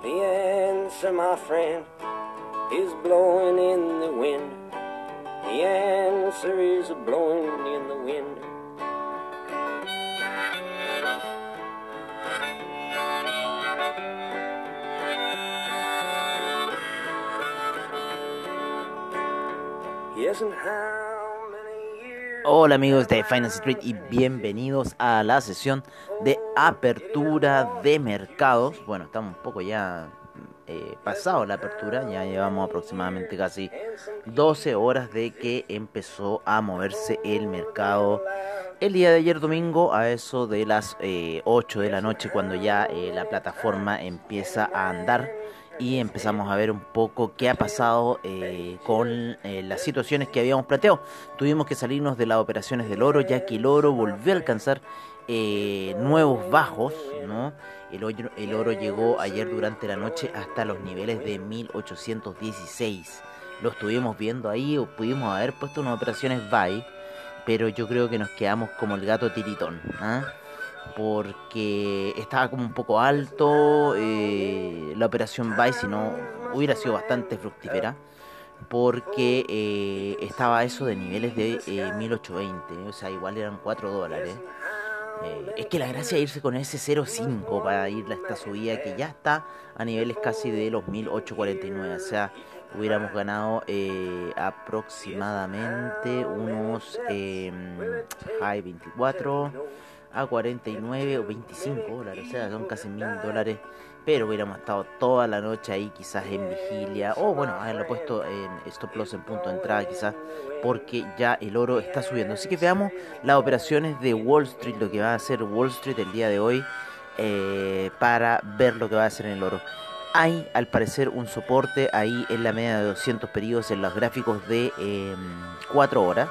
The answer, my friend, is blowing in the wind. The answer is blowing in the wind. Yes, and how Hola amigos de Finance Street y bienvenidos a la sesión de apertura de mercados. Bueno, estamos un poco ya eh, pasado la apertura, ya llevamos aproximadamente casi 12 horas de que empezó a moverse el mercado. El día de ayer domingo a eso de las eh, 8 de la noche cuando ya eh, la plataforma empieza a andar y empezamos a ver un poco qué ha pasado eh, con eh, las situaciones que habíamos planteado. Tuvimos que salirnos de las operaciones del oro, ya que el oro volvió a alcanzar eh, nuevos bajos, ¿no? El oro, el oro llegó ayer durante la noche hasta los niveles de 1816. Lo estuvimos viendo ahí, o pudimos haber puesto unas operaciones buy, pero yo creo que nos quedamos como el gato tiritón, ¿ah? Porque estaba como un poco alto eh, la operación buy, si no hubiera sido bastante fructífera, porque eh, estaba eso de niveles de eh, 1820, o sea, igual eran 4 dólares. Eh, es que la gracia es irse con ese 0.5 para ir a esta subida que ya está a niveles casi de los 1849, o sea, hubiéramos ganado eh, aproximadamente unos eh, high 24 a 49 o 25 dólares, o sea, son casi mil dólares, pero hubiéramos estado toda la noche ahí quizás en vigilia, o bueno, haberlo puesto en stop loss en punto de entrada quizás, porque ya el oro está subiendo. Así que veamos las operaciones de Wall Street, lo que va a hacer Wall Street el día de hoy, eh, para ver lo que va a hacer en el oro. Hay al parecer un soporte ahí en la media de 200 periodos en los gráficos de 4 horas.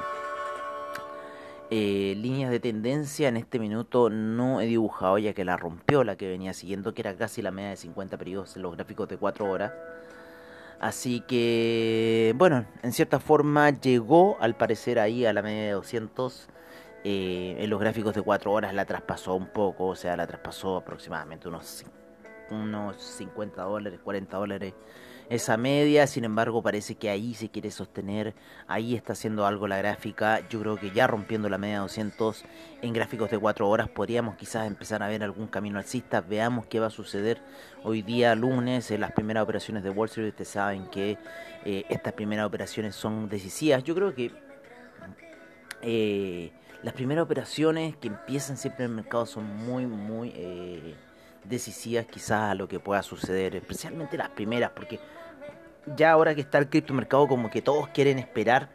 Eh, líneas de tendencia en este minuto no he dibujado ya que la rompió la que venía siguiendo que era casi la media de 50 periodos en los gráficos de 4 horas. Así que bueno en cierta forma llegó al parecer ahí a la media de 200 eh, en los gráficos de 4 horas. La traspasó un poco o sea la traspasó aproximadamente unos, unos 50 dólares 40 dólares esa media, sin embargo parece que ahí se quiere sostener, ahí está haciendo algo la gráfica, yo creo que ya rompiendo la media de 200 en gráficos de 4 horas podríamos quizás empezar a ver algún camino alcista, veamos qué va a suceder hoy día lunes en las primeras operaciones de Wall Street, ustedes saben que eh, estas primeras operaciones son decisivas, yo creo que eh, las primeras operaciones que empiezan siempre en el mercado son muy, muy... Eh, decisivas quizás a lo que pueda suceder, especialmente las primeras, porque ya ahora que está el criptomercado como que todos quieren esperar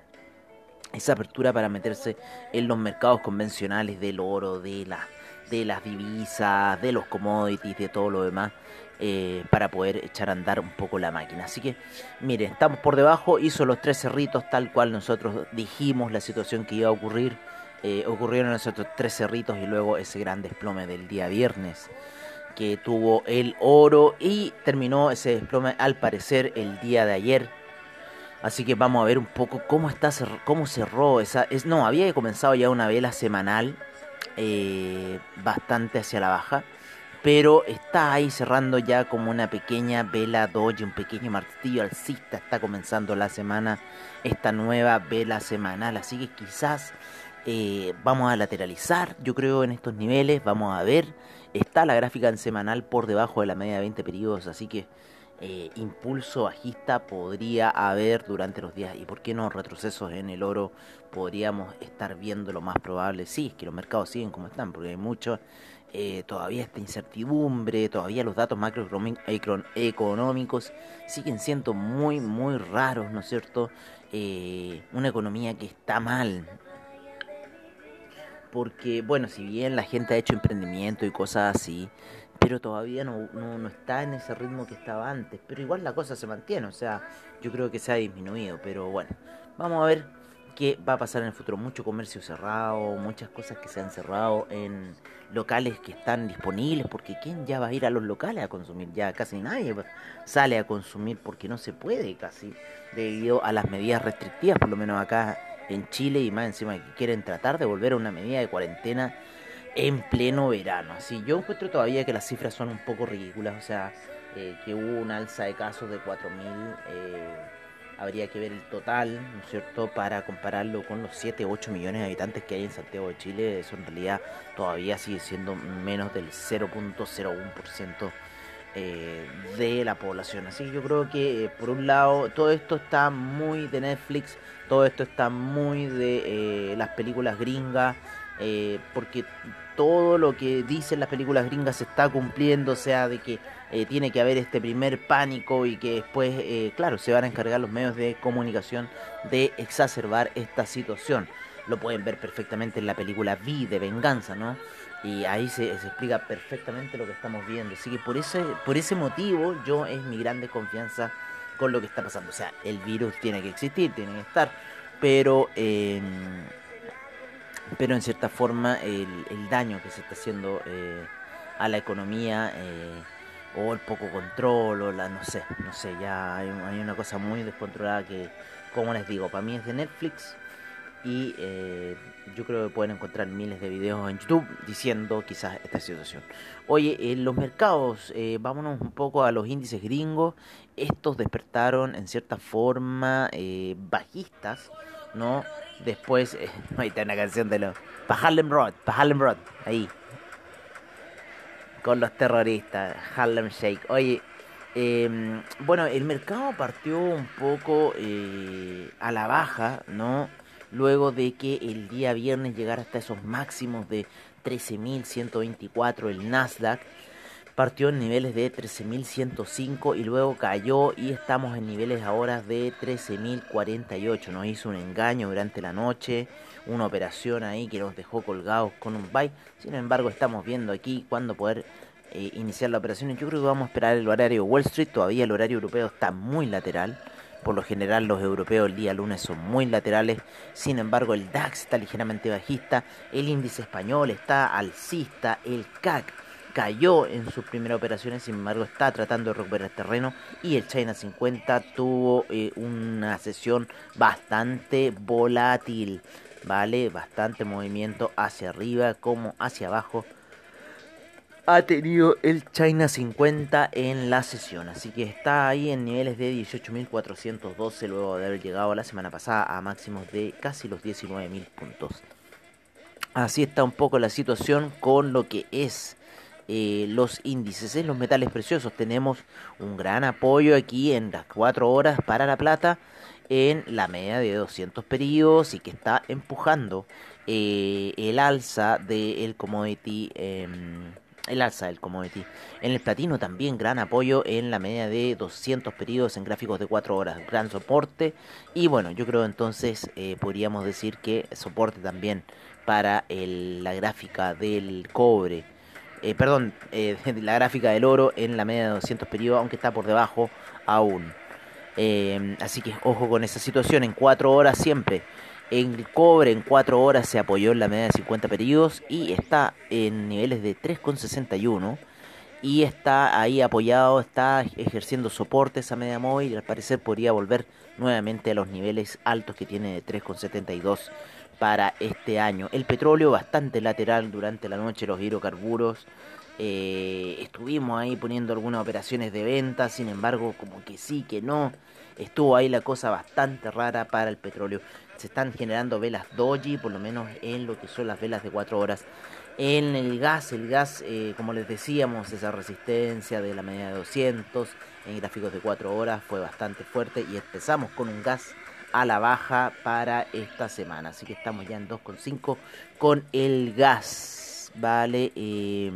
esa apertura para meterse en los mercados convencionales del oro, de, la, de las divisas, de los commodities, de todo lo demás. Eh, para poder echar a andar un poco la máquina. Así que, miren, estamos por debajo, hizo los tres cerritos tal cual nosotros dijimos la situación que iba a ocurrir. Eh, ocurrieron esos tres cerritos y luego ese gran desplome del día viernes que tuvo el oro y terminó ese desplome al parecer el día de ayer. Así que vamos a ver un poco cómo está cómo cerró esa es no había comenzado ya una vela semanal eh, bastante hacia la baja, pero está ahí cerrando ya como una pequeña vela doji, un pequeño martillo alcista está comenzando la semana esta nueva vela semanal, así que quizás eh, vamos a lateralizar, yo creo en estos niveles, vamos a ver Está la gráfica en semanal por debajo de la media de 20 periodos, así que eh, impulso bajista podría haber durante los días. ¿Y por qué no retrocesos en el oro? Podríamos estar viendo lo más probable. Sí, es que los mercados siguen como están, porque hay mucho, eh, todavía esta incertidumbre, todavía los datos macroeconómicos siguen siendo muy, muy raros, ¿no es cierto? Eh, una economía que está mal, porque, bueno, si bien la gente ha hecho emprendimiento y cosas así, pero todavía no, no, no, está en ese ritmo que estaba antes. Pero igual la cosa se mantiene, o sea, yo creo que se ha disminuido. Pero bueno, vamos a ver qué va a pasar en el futuro. Mucho comercio cerrado, muchas cosas que se han cerrado en locales que están disponibles, porque ¿quién ya va a ir a los locales a consumir? Ya casi nadie sale a consumir porque no se puede casi, debido a las medidas restrictivas, por lo menos acá en Chile y más encima que quieren tratar de volver a una medida de cuarentena en pleno verano. Así yo encuentro todavía que las cifras son un poco ridículas, o sea, eh, que hubo un alza de casos de 4.000, eh, habría que ver el total, ¿no es cierto?, para compararlo con los 7, 8 millones de habitantes que hay en Santiago de Chile, eso en realidad todavía sigue siendo menos del 0.01% eh, de la población. Así que yo creo que, por un lado, todo esto está muy de Netflix, todo esto está muy de las películas gringas, eh, porque todo lo que dicen las películas gringas se está cumpliendo, o sea, de que eh, tiene que haber este primer pánico y que después, eh, claro, se van a encargar los medios de comunicación de exacerbar esta situación. Lo pueden ver perfectamente en la película Vi de Venganza, ¿no? Y ahí se, explica perfectamente lo que estamos viendo. Así que por ese, por ese motivo yo es mi gran desconfianza con lo que está pasando. O sea, el virus tiene que existir, tiene que estar, pero... Eh, pero en cierta forma el, daño que se está haciendo eh, a la economía eh, o el poco control o la no sé, no sé, ya hay, hay, una cosa muy descontrolada que, como les digo, para mí es de Netflix y eh, yo creo que pueden encontrar miles de videos en YouTube diciendo quizás esta situación. Oye, en los mercados, eh, vámonos un poco a los índices gringos, estos despertaron en cierta forma eh, bajistas, ¿no? Después, eh, ahí está una canción de los. Harlem Road, Harlem Road, ahí. Con los terroristas, Harlem Shake. Oye, eh, bueno, el mercado partió un poco eh, a la baja, ¿no? Luego de que el día viernes llegara hasta esos máximos de 13.124 el Nasdaq partió en niveles de 13.105 y luego cayó y estamos en niveles ahora de 13.048. Nos hizo un engaño durante la noche, una operación ahí que nos dejó colgados con un buy. Sin embargo, estamos viendo aquí cuándo poder eh, iniciar la operación. Yo creo que vamos a esperar el horario Wall Street. Todavía el horario europeo está muy lateral. Por lo general los europeos el día lunes son muy laterales, sin embargo el DAX está ligeramente bajista, el índice español está alcista, el CAC cayó en sus primeras operaciones, sin embargo está tratando de recuperar terreno. Y el China 50 tuvo eh, una sesión bastante volátil, ¿vale? Bastante movimiento hacia arriba como hacia abajo ha tenido el China 50 en la sesión. Así que está ahí en niveles de 18.412 luego de haber llegado la semana pasada a máximos de casi los 19.000 puntos. Así está un poco la situación con lo que es eh, los índices en los metales preciosos. Tenemos un gran apoyo aquí en las 4 horas para la plata en la media de 200 periodos y que está empujando eh, el alza del commodity. Eh, el alza del commodity. En el platino también gran apoyo en la media de 200 periodos en gráficos de 4 horas, gran soporte. Y bueno, yo creo entonces eh, podríamos decir que soporte también para el, la gráfica del cobre. Eh, perdón, eh, la gráfica del oro en la media de 200 periodos, aunque está por debajo aún. Así que ojo con esa situación, en 4 horas siempre en cobre en 4 horas se apoyó en la media de 50 periodos y está en niveles de 3,61 y está ahí apoyado, está ejerciendo soporte esa media móvil y al parecer podría volver nuevamente a los niveles altos que tiene de 3,72 para este año. El petróleo bastante lateral durante la noche, los hidrocarburos. Eh, estuvimos ahí poniendo algunas operaciones de venta, sin embargo como que sí, que no. Estuvo ahí la cosa bastante rara para el petróleo se están generando velas doji, por lo menos en lo que son las velas de 4 horas. En el gas, el gas, eh, como les decíamos, esa resistencia de la media de 200 en gráficos de 4 horas fue bastante fuerte y empezamos con un gas a la baja para esta semana. Así que estamos ya en 2,5 con el gas. Vale, eh,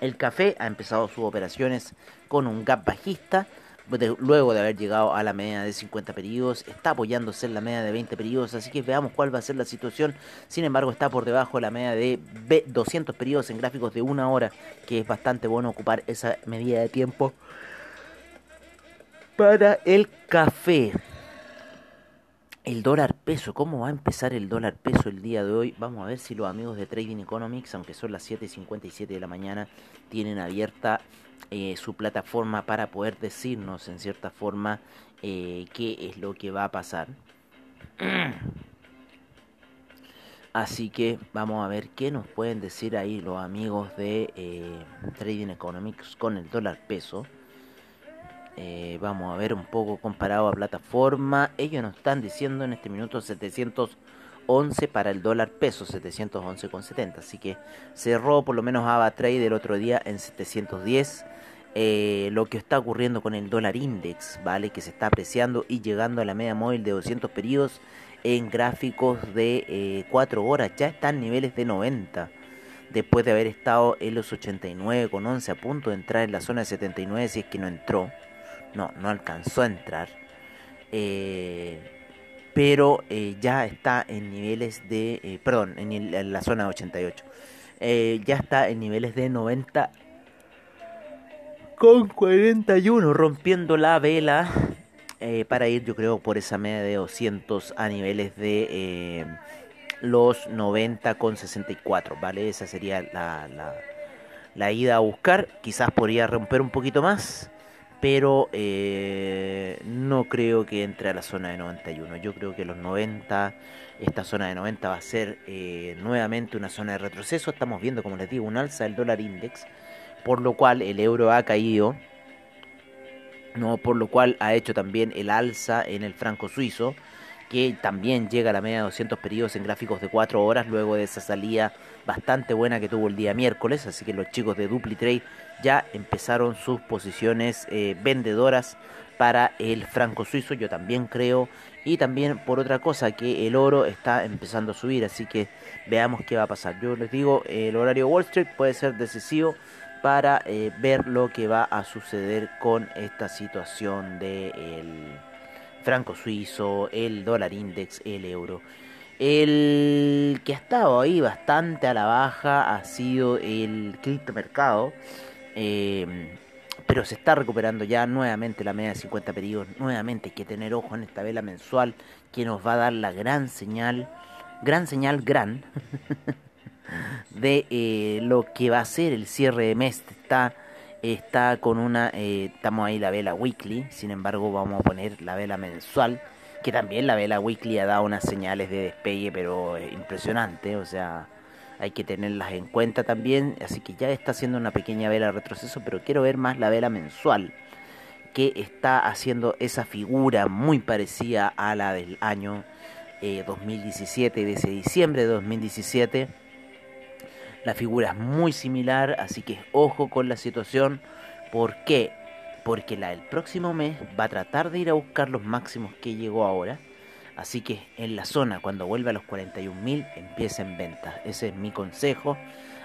el café ha empezado sus operaciones con un gap bajista luego de haber llegado a la media de 50 periodos, está apoyándose en la media de 20 periodos, así que veamos cuál va a ser la situación. Sin embargo, está por debajo de la media de 200 periodos en gráficos de una hora, que es bastante bueno ocupar esa medida de tiempo para el café. El dólar peso, ¿cómo va a empezar el dólar peso el día de hoy? Vamos a ver si los amigos de Trading Economics, aunque son las 7.57 de la mañana, tienen abierta eh, su plataforma para poder decirnos en cierta forma eh, qué es lo que va a pasar. Así que vamos a ver qué nos pueden decir ahí los amigos de eh, Trading Economics con el dólar peso. Eh, vamos a ver un poco comparado a plataforma. Ellos nos están diciendo en este minuto 711 para el dólar peso, 711,70. Así que cerró por lo menos AVA Trade el otro día en 710. Eh, lo que está ocurriendo con el dólar index, ¿vale? Que se está apreciando y llegando a la media móvil de 200 periodos en gráficos de 4 eh, horas. Ya están niveles de 90 después de haber estado en los 89,11 a punto de entrar en la zona de 79 si es que no entró no, no alcanzó a entrar. Eh, pero eh, ya está en niveles de, eh, perdón, en, la zona 88. ya está en niveles de 90 con 41, rompiendo la vela para ir, yo creo, por esa media de 200 a niveles de los 90 con 64, ¿vale? Esa sería la, la, la ida a buscar. Quizás podría romper un poquito más pero eh, no creo que entre a la zona de 91. Yo creo que los 90, esta zona de 90 va a ser eh, nuevamente una zona de retroceso. Estamos viendo, como les digo, un alza del dólar index, por lo cual el euro ha caído, no, por lo cual ha hecho también el alza en el franco suizo que también llega a la media de 200 periodos en gráficos de 4 horas luego de esa salida bastante buena que tuvo el día miércoles, así que los chicos de DupliTrade ya empezaron sus posiciones eh, vendedoras para el franco suizo, yo también creo, y también por otra cosa que el oro está empezando a subir, así que veamos qué va a pasar. Yo les digo, el horario Wall Street puede ser decisivo para eh, ver lo que va a suceder con esta situación de franco suizo, el dólar index, el euro. El que ha estado ahí bastante a la baja ha sido el criptomercado. Eh, pero se está recuperando ya nuevamente la media de 50 periodos. Nuevamente hay que tener ojo en esta vela mensual que nos va a dar la gran señal, gran señal, gran, de eh, lo que va a ser el cierre de mes. Está está con una, eh, estamos ahí la vela weekly, sin embargo vamos a poner la vela mensual, que también la vela weekly ha dado unas señales de despegue, pero eh, impresionante, o sea, hay que tenerlas en cuenta también, así que ya está haciendo una pequeña vela retroceso, pero quiero ver más la vela mensual, que está haciendo esa figura muy parecida a la del año 2017, eh, de ese diciembre de 2017 la figura es muy similar, así que ojo con la situación. ¿Por qué? Porque la del próximo mes va a tratar de ir a buscar los máximos que llegó ahora. Así que en la zona, cuando vuelva a los 41.000, empieza en venta. Ese es mi consejo.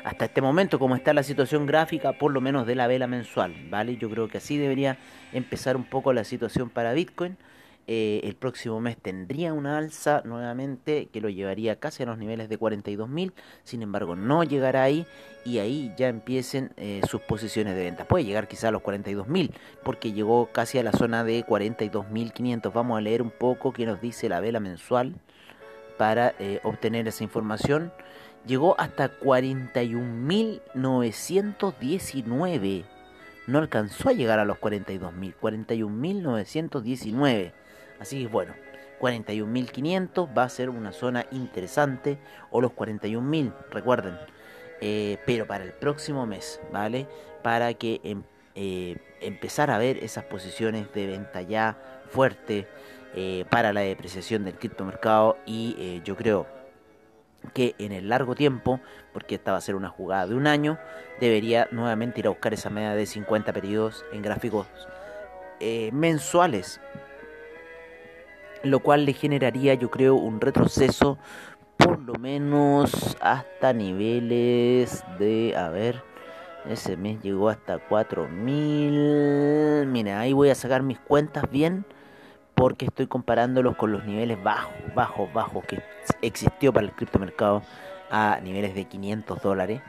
Hasta este momento, como está la situación gráfica, por lo menos de la vela mensual, ¿vale? Yo creo que así debería empezar un poco la situación para Bitcoin. Eh, el próximo mes tendría una alza nuevamente que lo llevaría casi a los niveles de 42.000, sin embargo no llegará ahí y ahí ya empiecen eh, sus posiciones de venta. Puede llegar quizá a los 42.000 porque llegó casi a la zona de 42.500. Vamos a leer un poco qué nos dice la vela mensual para eh, obtener esa información. Llegó hasta 41.919. No alcanzó a llegar a los 42.000. 41.919 Así que bueno, 41.500 va a ser una zona interesante o los 41.000, recuerden. Eh, pero para el próximo mes, ¿vale? Para que em, eh, empezar a ver esas posiciones de venta ya fuerte eh, para la depreciación del criptomercado y yo creo que en el largo tiempo, porque esta va a ser una jugada de un año, debería nuevamente ir a buscar esa media de 50 periodos en gráficos mensuales lo cual le generaría yo creo un retroceso por lo menos hasta niveles de, a ver, Ese mes llegó hasta 4000. Mira, ahí voy a sacar mis cuentas bien porque estoy comparándolos con los niveles bajos, bajos, bajos que existió para el criptomercado a niveles de 500 dólares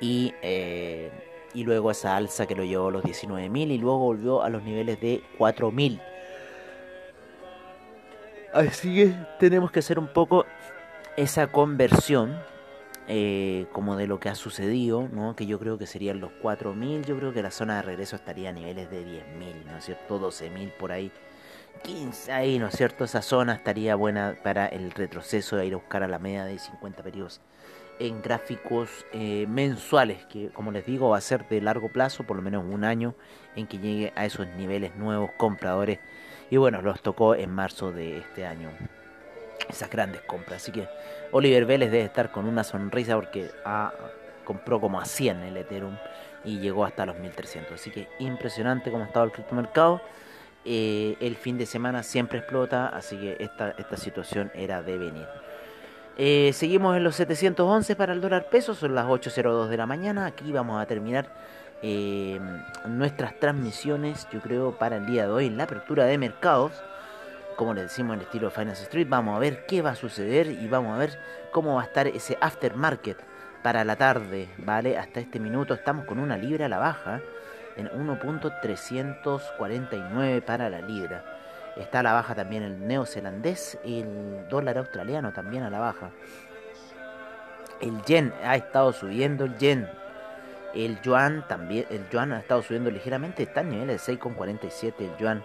y, eh, y luego esa alza que lo llevó a los 19.000 y luego volvió a los niveles de 4.000. Así que tenemos que hacer un poco esa conversión eh, como de lo que ha sucedido, ¿no? que yo creo que serían los 4.000, yo creo que la zona de regreso estaría a niveles de 10.000, ¿no es cierto? 12.000 por ahí, 15 ahí, ¿no es cierto? Esa zona estaría buena para el retroceso de ir a buscar a la media de 50 periodos en gráficos eh, mensuales, que como les digo va a ser de largo plazo, por lo menos un año, en que llegue a esos niveles nuevos compradores. Y bueno, los tocó en marzo de este año esas grandes compras. Así que Oliver Vélez debe estar con una sonrisa porque compró como a 100 el Ethereum y llegó hasta los 1300. Así que impresionante como ha estado el criptomercado. Eh, el fin de semana siempre explota, así que esta, esta situación era de venir. Eh, seguimos en los 711 para el dólar peso, son las 8.02 de la mañana. Aquí vamos a terminar eh, nuestras transmisiones, yo creo, para el día de hoy en la apertura de mercados como le decimos en el estilo Finance Street, vamos a ver qué va a suceder y vamos a ver cómo va a estar ese aftermarket para la tarde, ¿vale? Hasta este minuto estamos con una libra a la baja en 1.349 para la libra. Está a la baja también el neozelandés y el dólar australiano también a la baja. El yen ha estado subiendo el yen. El yuan también, el yuan ha estado subiendo ligeramente, está a niveles de 6,47 el yuan.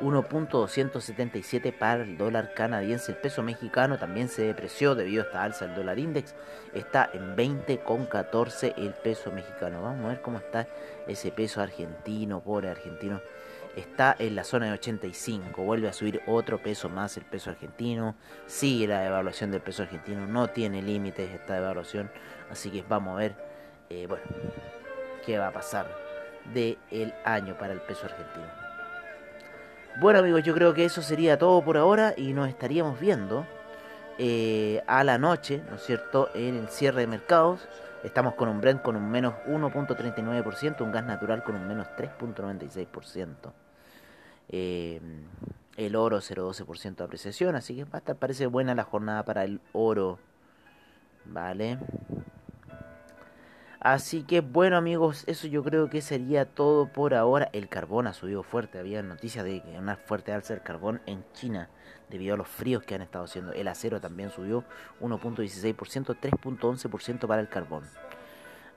1.277 para el dólar canadiense. El peso mexicano también se depreció debido a esta alza del dólar index. Está en 20,14 el peso mexicano. Vamos a ver cómo está ese peso argentino, pobre argentino. Está en la zona de 85. Vuelve a subir otro peso más el peso argentino. Sigue la devaluación del peso argentino. No tiene límites esta devaluación. Así que vamos a ver, eh, bueno, qué va a pasar del el año para el peso argentino. Bueno amigos, yo creo que eso sería todo por ahora y nos estaríamos viendo eh, a la noche, ¿no es cierto?, en el cierre de mercados. Estamos con un Brent con un menos 1.39%, un gas natural con un menos 3.96%. Eh, el oro 0.12% de apreciación, así que estar parece buena la jornada para el oro. Vale. Así que bueno amigos, eso yo creo que sería todo por ahora. El carbón ha subido fuerte, había noticias de una fuerte alza del carbón en China debido a los fríos que han estado haciendo. El acero también subió 1.16%, 3.11% para el carbón.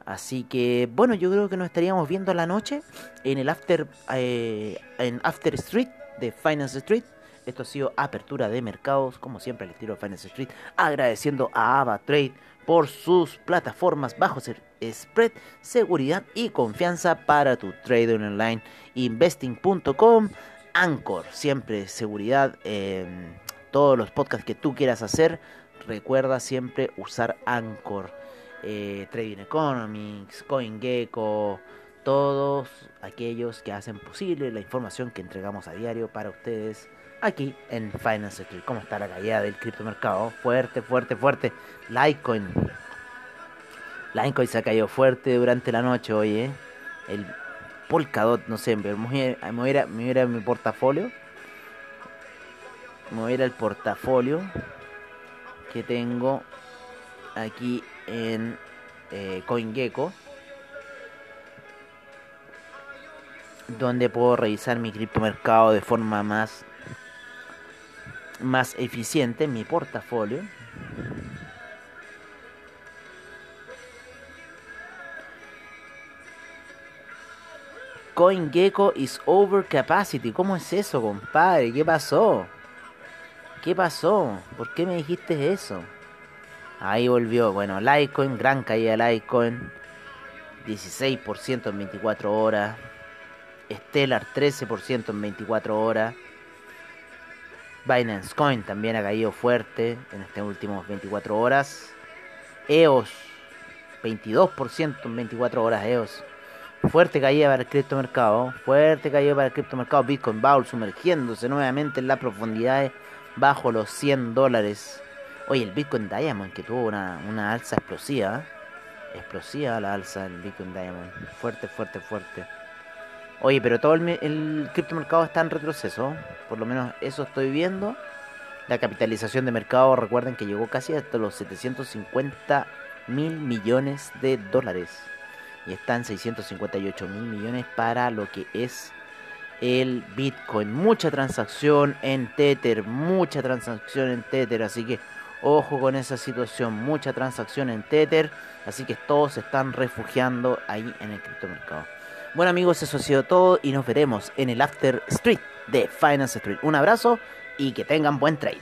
Así que bueno, yo creo que nos estaríamos viendo la noche en el After, eh, en After Street de Finance Street. Esto ha sido apertura de mercados, como siempre al estilo de Finance Street, agradeciendo a Ava Trade por sus plataformas bajo spread, seguridad y confianza para tu trading online. Investing.com, Anchor, siempre seguridad en todos los podcasts que tú quieras hacer. Recuerda siempre usar Anchor, eh, Trading Economics, CoinGecko, todos aquellos que hacen posible la información que entregamos a diario para ustedes aquí en Finance Street. ¿Cómo está la caída del criptomercado? Fuerte, fuerte, fuerte. Litecoin. Litecoin se ha caído fuerte durante la noche hoy, ¿eh? El Polkadot, no sé, me voy a, voy a, mi portafolio. Me voy a ir portafolio que tengo aquí en eh, CoinGecko. Donde puedo revisar mi criptomercado de forma más más eficiente en mi portafolio. CoinGecko is over capacity. ¿Cómo es eso, compadre? ¿Qué pasó? ¿Qué pasó? ¿Por qué me dijiste eso? Ahí volvió. Bueno, Litecoin, gran caída de Litecoin. 16% en 24 horas. Stellar 13% en 24 horas. Binance Coin también ha caído fuerte en estas últimas 24 horas. EOS, 22% en 24 horas EOS. Fuerte caída para el criptomercado. Fuerte caída para el criptomercado. Bitcoin Bowl sumergiéndose nuevamente en las profundidades bajo los 100 dólares. Oye, el Bitcoin Diamond que tuvo una, alza explosiva. explosiva la alza del Bitcoin Diamond. Fuerte, fuerte, fuerte. Oye, pero todo el, el criptomercado está en retroceso. Por lo menos eso estoy viendo. La capitalización de mercado, recuerden que llegó casi hasta los 750 mil millones de dólares. Y está en 658 mil millones para lo que es el Bitcoin. Mucha transacción en Tether, mucha transacción en Tether. Así que ojo con esa situación, mucha transacción en Tether. Así que todos se están refugiando ahí en el criptomercado. Bueno amigos, eso ha sido todo y nos veremos en el After Street de Finance Street. Un abrazo y que tengan buen trade.